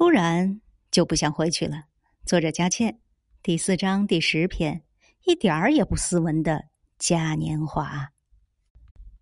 突然就不想回去了。作者佳倩第四章第十篇一点儿也不斯文的嘉年华。